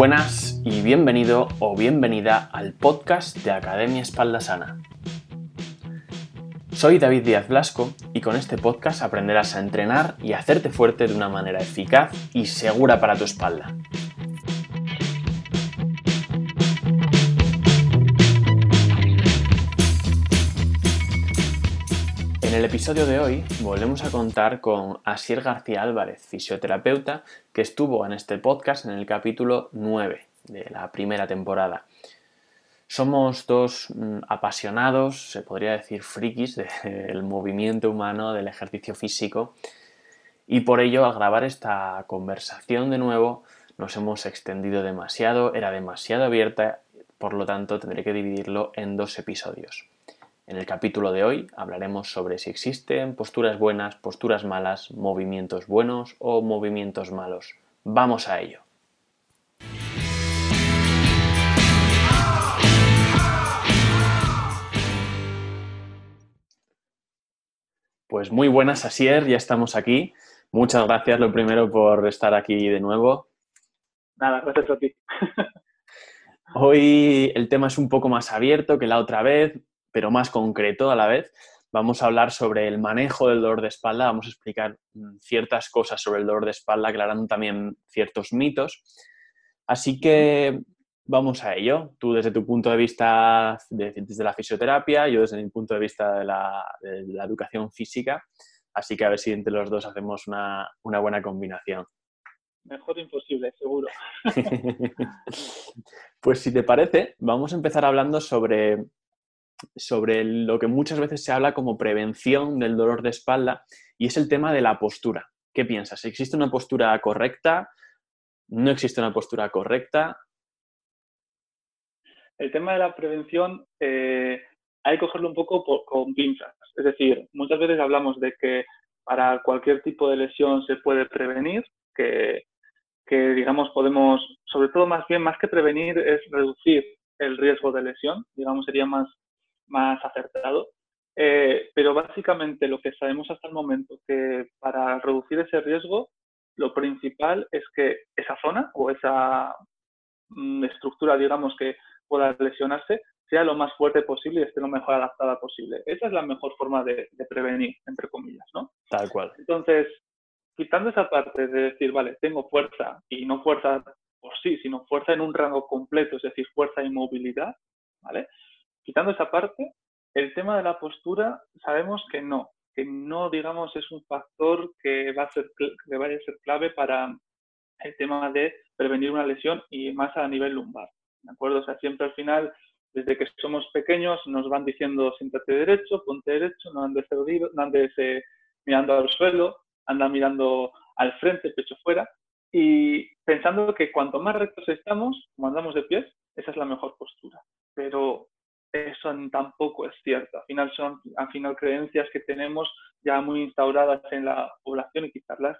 Buenas y bienvenido o bienvenida al podcast de Academia Espalda Sana. Soy David Díaz Blasco y con este podcast aprenderás a entrenar y hacerte fuerte de una manera eficaz y segura para tu espalda. El episodio de hoy volvemos a contar con Asier García Álvarez, fisioterapeuta, que estuvo en este podcast en el capítulo 9 de la primera temporada. Somos dos mm, apasionados, se podría decir frikis, del movimiento humano, del ejercicio físico, y por ello al grabar esta conversación de nuevo nos hemos extendido demasiado, era demasiado abierta, por lo tanto tendré que dividirlo en dos episodios. En el capítulo de hoy hablaremos sobre si existen posturas buenas, posturas malas, movimientos buenos o movimientos malos. Vamos a ello. Pues muy buenas, Asier, ya estamos aquí. Muchas gracias, lo primero, por estar aquí de nuevo. Nada, gracias a ti. Hoy el tema es un poco más abierto que la otra vez pero más concreto a la vez. Vamos a hablar sobre el manejo del dolor de espalda, vamos a explicar mm, ciertas cosas sobre el dolor de espalda, aclarando también ciertos mitos. Así que vamos a ello. Tú desde tu punto de vista, desde la fisioterapia, yo desde mi punto de vista de la, educación física. Así que a ver si entre los dos hacemos una, una buena combinación. Mejor imposible, seguro. pues si te parece, vamos a empezar hablando sobre sobre lo que muchas veces se habla como prevención del dolor de espalda y es el tema de la postura. ¿Qué piensas? ¿Existe una postura correcta? ¿No existe una postura correcta? El tema de la prevención eh, hay que cogerlo un poco con pinzas. Es decir, muchas veces hablamos de que para cualquier tipo de lesión se puede prevenir, que, que digamos podemos, sobre todo más bien, más que prevenir, es reducir el riesgo de lesión, digamos, sería más más acertado. Eh, pero básicamente lo que sabemos hasta el momento que para reducir ese riesgo, lo principal es que esa zona o esa mm, estructura, digamos, que pueda lesionarse, sea lo más fuerte posible y esté lo mejor adaptada posible. Esa es la mejor forma de, prevenir, entre comillas, ¿no? Tal cual. Entonces, quitando esa parte de decir, vale, tengo fuerza y no fuerza por sí, sino fuerza en un rango completo, es decir, fuerza y movilidad, ¿vale? Quitando esa parte, el tema de la postura sabemos que no, que no, digamos, es un factor que, va a ser, que vaya ser clave para el tema de prevenir una lesión y más a nivel lumbar. ¿De acuerdo? O sea, siempre al final, desde que somos pequeños, nos van diciendo siéntate derecho, ponte derecho, no andes, no andes eh, mirando al suelo, anda mirando al frente, pecho fuera, y pensando que cuanto más rectos estamos, como andamos de pies, esa es la mejor postura. Pero eso tampoco es cierto. Al final son al final creencias que tenemos ya muy instauradas en la población y quitarlas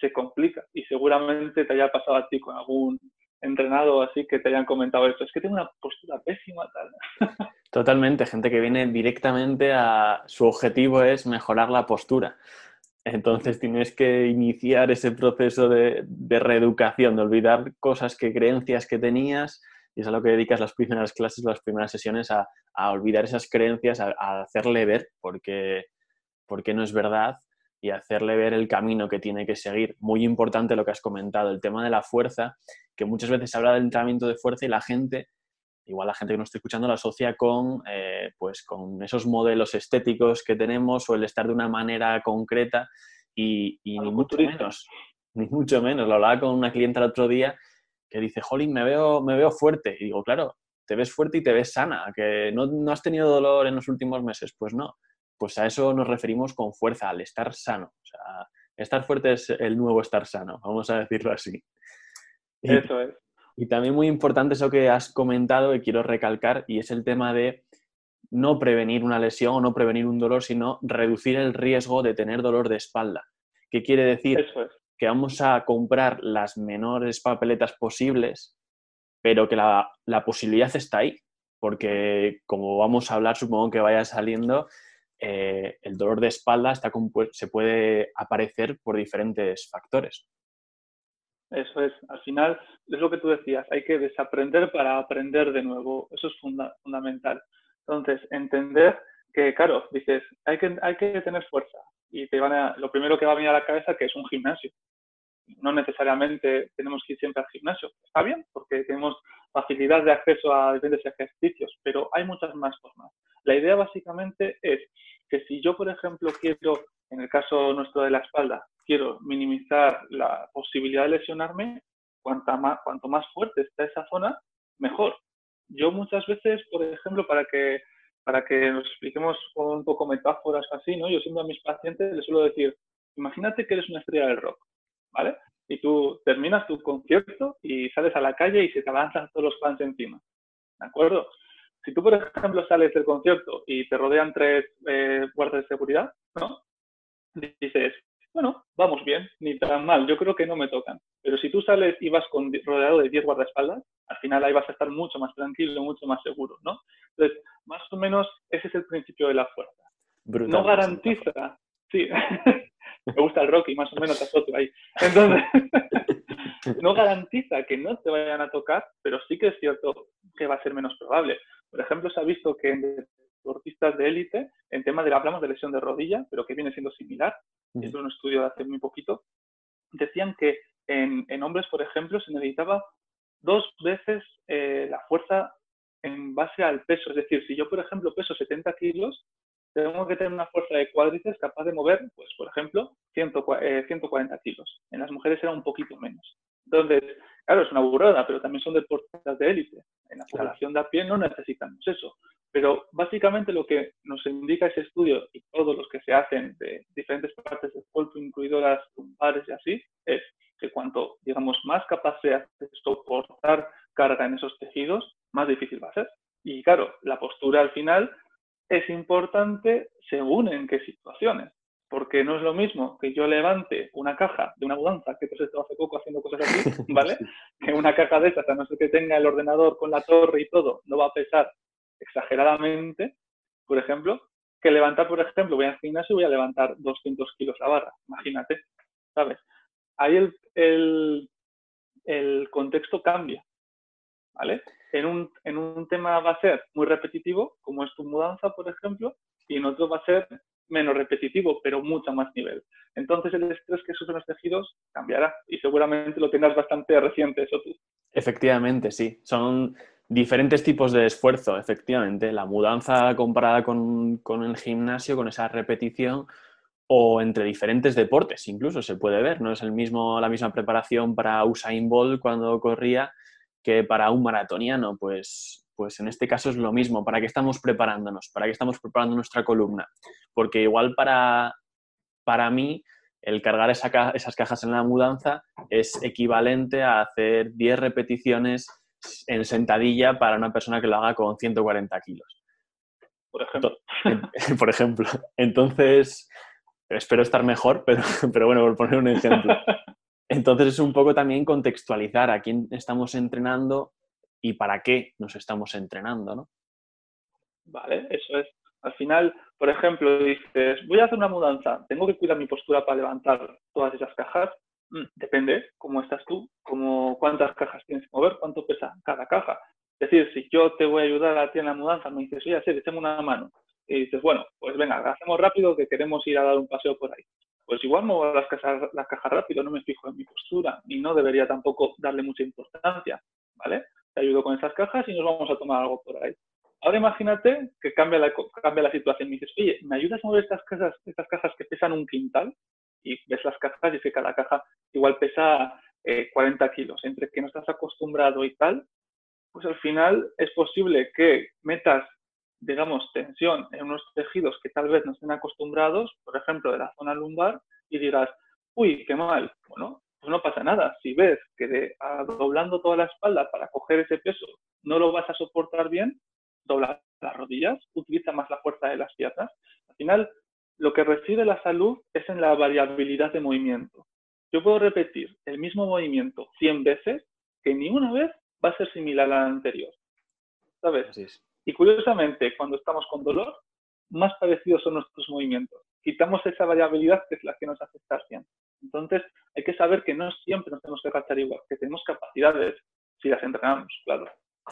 se complica. Y seguramente te haya pasado a ti con algún entrenado así que te hayan comentado esto. Es que tengo una postura pésima tal. Totalmente, gente que viene directamente a su objetivo es mejorar la postura. Entonces tienes que iniciar ese proceso de, de reeducación, de olvidar cosas que creencias que tenías y es a lo que dedicas las primeras clases, las primeras sesiones, a, olvidar esas creencias, a, hacerle ver porque, porque no es verdad y hacerle ver el camino que tiene que seguir. Muy importante lo que has comentado, el tema de la fuerza, que muchas veces se habla del entrenamiento de fuerza y la gente, igual la gente que no está escuchando, lo asocia con, eh, pues, con esos modelos estéticos que tenemos o el estar de una manera concreta y, y ni mucho menos, ni mucho menos. Lo hablaba con una clienta el otro día que dice, Jolín, me veo, me veo fuerte. Y digo, claro, te ves fuerte y te ves sana, que no, no has tenido dolor en los últimos meses. Pues no, pues a eso nos referimos con fuerza, al estar sano. O sea, estar fuerte es el nuevo estar sano, vamos a decirlo así. Eso es. Y también muy importante eso que has comentado y quiero recalcar, y es el tema de no prevenir una lesión o no prevenir un dolor, sino reducir el riesgo de tener dolor de espalda. ¿Qué quiere decir? Eso es que vamos a comprar las menores papeletas posibles, pero que la, posibilidad está ahí, porque como vamos a hablar, supongo que vaya saliendo, eh, el dolor de espalda está se puede aparecer por diferentes factores. Eso es, al final es lo que tú decías, hay que desaprender para aprender de nuevo, eso es fundamental. Entonces, entender que, claro, dices, hay que, hay que tener fuerza y lo primero que va a venir a la cabeza que es un gimnasio. No necesariamente tenemos que ir siempre al gimnasio, está bien, porque tenemos facilidad de acceso a diferentes ejercicios, pero hay muchas más formas. La idea básicamente es que si yo, por ejemplo, quiero, en el caso nuestro de la espalda, quiero minimizar la posibilidad de lesionarme, cuanto más, cuanto más fuerte está esa zona, mejor. Yo muchas veces, por ejemplo, para que, para que nos expliquemos con un poco metáforas así, ¿no? Yo siempre a mis pacientes les suelo decir, imagínate que eres una estrella del rock, ¿vale? Y tú terminas tu concierto y sales a la calle y se te avanzan todos los fans encima, ¿de acuerdo? Si tú, por ejemplo, sales del concierto y te rodean tres eh, guardias de seguridad, ¿no? Dices, bueno, vamos bien, ni tan mal, yo creo que no me tocan. Pero si tú sales y vas con, rodeado de 10 guardaespaldas, al final ahí vas a estar mucho más tranquilo, mucho más seguro, ¿no? O menos ese es el principio de la fuerza. no garantiza, sí, me gusta el Rocky, más o menos a ahí. Entonces, no garantiza que no te vayan a tocar, pero sí que es cierto que va a ser menos probable. Por ejemplo, se ha visto que en deportistas de élite, en tema de, hablamos de lesión de rodilla, pero que viene siendo similar, es un estudio de hace muy poquito, decían que en, hombres, por ejemplo, se necesitaba dos veces eh, la fuerza en base al peso. Es decir, si yo, por ejemplo, peso 70 kilos, tengo que tener una fuerza de cuádriceps capaz de mover, pues, por ejemplo, 140 eh, kilos. En las mujeres era un poquito menos. Entonces, claro, es una burrada, pero también son deportistas de élite. En la escalación de a pie no necesitamos eso. Pero básicamente lo que nos indica ese estudio y todos los que se hacen de diferentes partes del cuerpo, incluido las lumbares y así, es que cuanto, digamos, más capaz sea de soportar carga en esos tejidos, más difícil va a ser. Y claro, la postura al final es importante según en qué situaciones. Porque no es lo mismo que yo levante una caja de una mudanza, que te has hace poco haciendo cosas así, ¿vale? que una caja de esas, a no ser que tenga el ordenador con la torre y todo, no va a pesar exageradamente, por ejemplo, que levantar, por ejemplo, voy al gimnasio y voy a levantar 200 kilos la barra, imagínate, ¿sabes? Ahí el, el, el contexto cambia, ¿vale? En un, en un tema va a ser muy repetitivo, como es tu mudanza, por ejemplo, y en otro va a ser menos repetitivo, pero mucho más nivel. Entonces el estrés que sufren los tejidos cambiará y seguramente lo tengas bastante reciente eso tú. Efectivamente, sí. Son diferentes tipos de esfuerzo, efectivamente. La mudanza comparada con, el gimnasio, con esa repetición, o entre diferentes deportes, incluso se puede ver. No es el mismo, la misma preparación para Usain Bolt cuando corría que para un maratoniano. Pues, pues en este caso es lo mismo. ¿Para qué estamos preparándonos? ¿Para qué estamos preparando nuestra columna? Porque igual para, para mí el cargar esas cajas en la mudanza es equivalente a hacer 10 repeticiones en sentadilla para una persona que lo haga con 140 kilos. Por ejemplo. por ejemplo. Entonces, espero estar mejor, pero, pero bueno, por poner un ejemplo. Entonces es un poco también contextualizar a quién estamos entrenando y para qué nos estamos entrenando, ¿no? Vale, eso es. Al final, por ejemplo, dices, voy a hacer una mudanza, tengo que cuidar mi postura para levantar todas esas cajas. Mm, depende cómo estás tú, cómo, cuántas cajas tienes que mover, cuánto pesa cada caja. Es decir, si yo te voy a ayudar a ti en la mudanza, me dices, oye, sí, echame una mano. Y dices, bueno, pues venga, hacemos rápido que queremos ir a dar un paseo por ahí. Pues igual muevo las cajas, las cajas rápido, no me fijo en mi postura y no debería tampoco darle mucha importancia, ¿vale? Te ayudo con esas cajas y nos vamos a tomar algo por ahí. Ahora imagínate que cambia la, situación. Me dices, oye, ¿me ayudas a mover estas cajas, estas cajas que pesan un quintal? y ves las cajas y dice que cada caja igual pesa 40 eh, kilos. Entre que no estás acostumbrado y tal, pues al final es posible que metas, digamos, tensión en unos tejidos que tal vez no estén acostumbrados, por ejemplo, de la zona lumbar, y dirás, uy, qué mal. Bueno, pues no pasa nada. Si ves que doblando toda la espalda para coger ese peso no lo vas a soportar bien, dobla las rodillas, utiliza más la fuerza de las piernas. Al final, lo que reside la salud es en la variabilidad de movimiento. Yo puedo repetir el mismo movimiento 100 veces que ni una vez va a ser similar a la anterior. ¿Sabes? Y curiosamente, cuando estamos con dolor, más parecidos son nuestros movimientos. Quitamos esa variabilidad que es la que nos hace estar bien. Entonces, hay que saber que no siempre nos tenemos que agachar igual, que tenemos capacidades si las entrenamos, claro.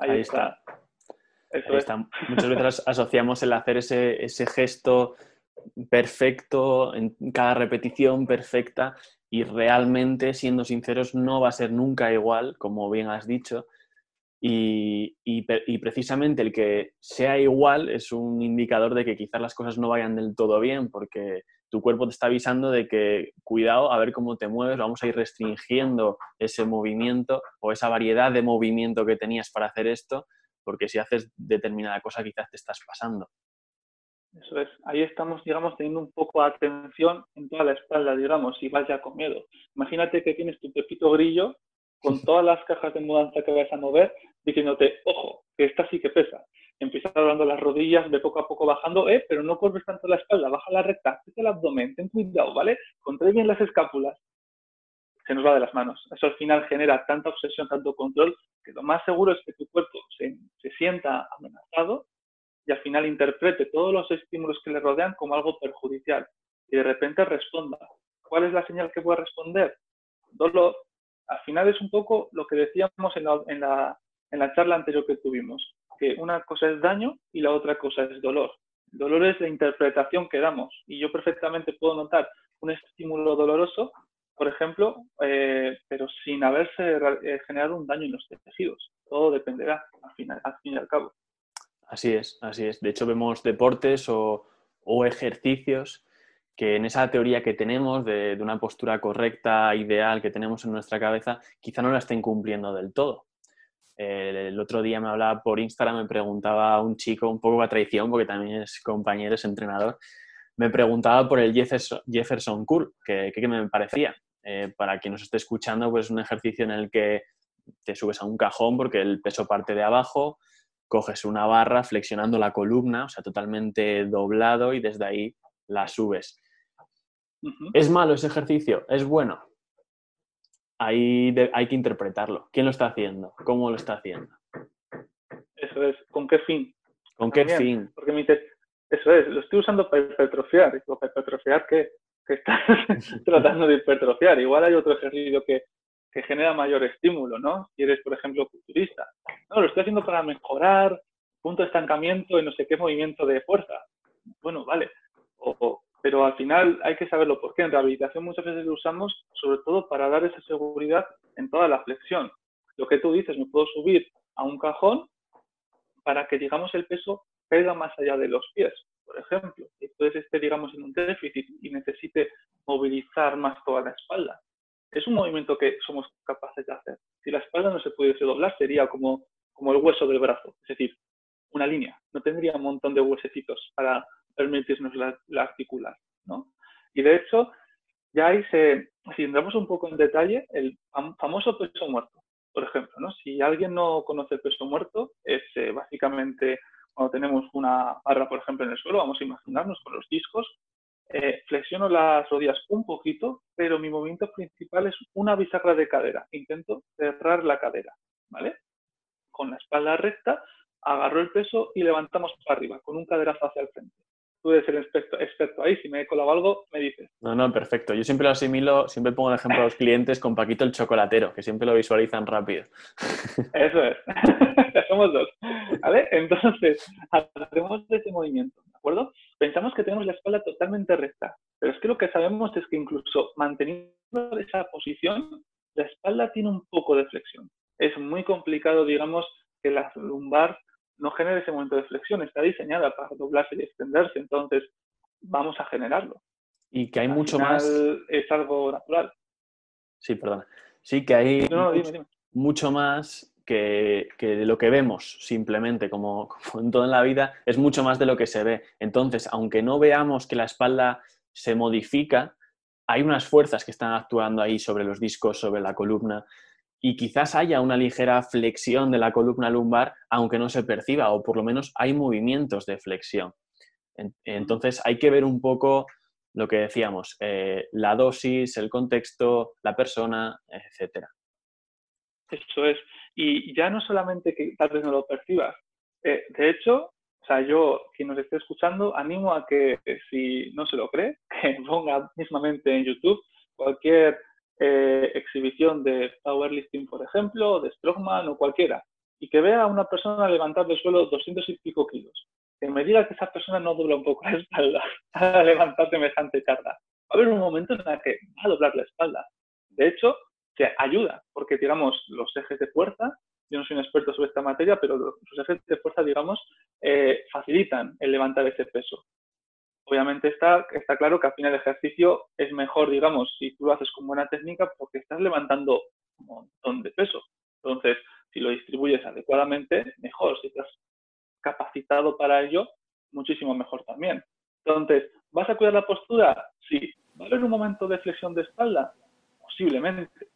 Ahí, está. Muchas veces asociamos el hacer ese, ese gesto perfecto en cada repetición perfecta y realmente, siendo sinceros, no va a ser nunca igual, como bien has dicho. Y, precisamente el que sea igual es un indicador de que quizás las cosas no vayan del todo bien, porque tu cuerpo te está avisando de que cuidado, a ver cómo te mueves, vamos a ir restringiendo ese movimiento o esa variedad de movimiento que tenías para hacer esto, porque si haces determinada cosa quizás te estás pasando. Eso es, ahí estamos, digamos, teniendo un poco de atención en toda la espalda, digamos, y vas ya con miedo. Imagínate que tienes tu pepito grillo con todas las cajas de mudanza que vas a mover, diciéndote, ojo, que esta sí que pesa. Empiezas hablando las rodillas, de poco a poco bajando, eh, pero no corres tanto la espalda, baja la recta, vete el abdomen, ten cuidado, ¿vale? Contrae bien las escápulas. Se nos va de las manos. Eso al final genera tanta obsesión, tanto control, que lo más seguro es que tu cuerpo se, se sienta amenazado y al final interprete todos los estímulos que le rodean como algo perjudicial y de repente responda. ¿Cuál es la señal que puede responder? Dolor. Al final es un poco lo que decíamos en la, en la, en la charla anterior que tuvimos, que una cosa es daño y la otra cosa es dolor. dolor es la interpretación que damos y yo perfectamente puedo notar un estímulo doloroso, por ejemplo, eh, pero sin haberse eh, generado un daño en los tejidos. Todo dependerá al, final, al fin y al cabo. Así es, así es. De hecho, vemos deportes o, ejercicios que en esa teoría que tenemos de, una postura correcta, ideal que tenemos en nuestra cabeza, quizá no la estén cumpliendo del todo. el otro día me hablaba por Instagram, me preguntaba un chico, un poco a traición, porque también es compañero, es entrenador, me preguntaba por el Jefferson, Curl, que, me parecía. Eh, para quien nos esté escuchando, pues es un ejercicio en el que te subes a un cajón porque el peso parte de abajo, coges una barra flexionando la columna, o sea, totalmente doblado y desde ahí la subes. ¿Es malo ese ejercicio? ¿Es bueno? Ahí hay que interpretarlo. ¿Quién lo está haciendo? ¿Cómo lo está haciendo? Eso es. ¿Con qué fin? ¿Con qué fin? Porque me dice, eso es, lo estoy usando para hipertrofiar. ¿Para hipertrofiar qué? ¿Qué estás tratando de hipertrofiar? Igual hay otro ejercicio que que genera mayor estímulo, ¿no? Si eres, por ejemplo, culturista. No, lo estoy haciendo para mejorar punto de estancamiento en no sé qué movimiento de fuerza. Bueno, vale. Pero al final hay que saberlo por qué. En rehabilitación muchas veces lo usamos sobre todo para dar esa seguridad en toda la flexión. Lo que tú dices, me puedo subir a un cajón para que, digamos, el peso caiga más allá de los pies, por ejemplo. Entonces esté, digamos, en un déficit y necesite movilizar más toda la espalda es un movimiento que somos capaces de hacer. Si la espalda no se pudiese doblar, sería como, como el hueso del brazo, es decir, una línea. No tendría un montón de huesecitos para permitirnos la, articular. ¿no? Y de hecho, ya ahí se, si entramos un poco en detalle, el famoso peso muerto, por ejemplo. ¿no? Si alguien no conoce el peso muerto, es eh, básicamente cuando tenemos una barra, por ejemplo, en el suelo, vamos a imaginarnos con los discos, eh, flexiono las rodillas un poquito, pero mi movimiento principal es una bisagra de cadera. Intento cerrar la cadera, ¿vale? Con la espalda recta, agarro el peso y levantamos para arriba, con un caderazo hacia el frente. Tú eres el experto, ahí, si me he colado algo, me dices. No, no, perfecto. Yo siempre lo asimilo, siempre pongo el ejemplo a los clientes con Paquito el chocolatero, que siempre lo visualizan rápido. Eso es. Somos dos. ¿Vale? Entonces, hacemos ese movimiento, ¿de acuerdo? Pensamos que tenemos la espalda totalmente recta, pero es que lo que sabemos es que incluso manteniendo esa posición, la espalda tiene un poco de flexión. Es muy complicado, digamos, que la lumbar no genere ese momento de flexión, está diseñada para doblarse y extenderse, entonces vamos a generarlo. Y que hay mucho más. Es algo natural. Sí, perdona. Sí, que hay mucho más que, de lo que vemos simplemente, como, en toda la vida, es mucho más de lo que se ve. Entonces, aunque no veamos que la espalda se modifica, hay unas fuerzas que están actuando ahí sobre los discos, sobre la columna, y quizás haya una ligera flexión de la columna lumbar, aunque no se perciba, o por lo menos hay movimientos de flexión. Entonces, hay que ver un poco lo que decíamos, eh, la dosis, el contexto, la persona, etcétera. Eso es. Y ya no solamente que tal vez no lo percibas. Eh, de hecho, o sea, yo, quien nos esté escuchando, animo a que, si no se lo cree, que ponga mismamente en YouTube cualquier eh, exhibición de powerlifting, por ejemplo, o de strongman o cualquiera, y que vea a una persona levantar del suelo 200 y pico kilos, que me diga que esa persona no dobla un poco la espalda a levantar semejante carga. Va a haber un momento en el que va a doblar la espalda. De hecho, se ayuda, porque digamos, los ejes de fuerza, yo no soy un experto sobre esta materia, pero los ejes de fuerza, digamos, eh, facilitan el levantar ese peso. Obviamente está, está claro que al final el ejercicio es mejor, digamos, si tú lo haces con buena técnica, porque estás levantando un montón de peso. Entonces, si lo distribuyes adecuadamente, mejor. Si estás capacitado para ello, muchísimo mejor también. Entonces, ¿vas a cuidar la postura? Sí. ¿Va a haber un momento de flexión de espalda? Posiblemente.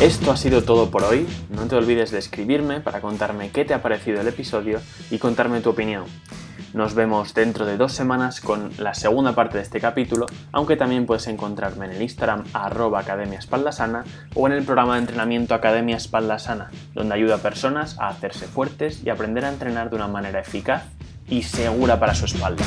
Esto ha sido todo por hoy. No te olvides de escribirme para contarme qué te ha parecido el episodio y contarme tu opinión. Nos vemos dentro de dos semanas con la segunda parte de este capítulo, aunque también puedes encontrarme en el Instagram arroba Academia Espalda Sana o en el programa de entrenamiento Academia Espalda Sana, donde ayuda a personas a hacerse fuertes y aprender a entrenar de una manera eficaz y segura para su espalda.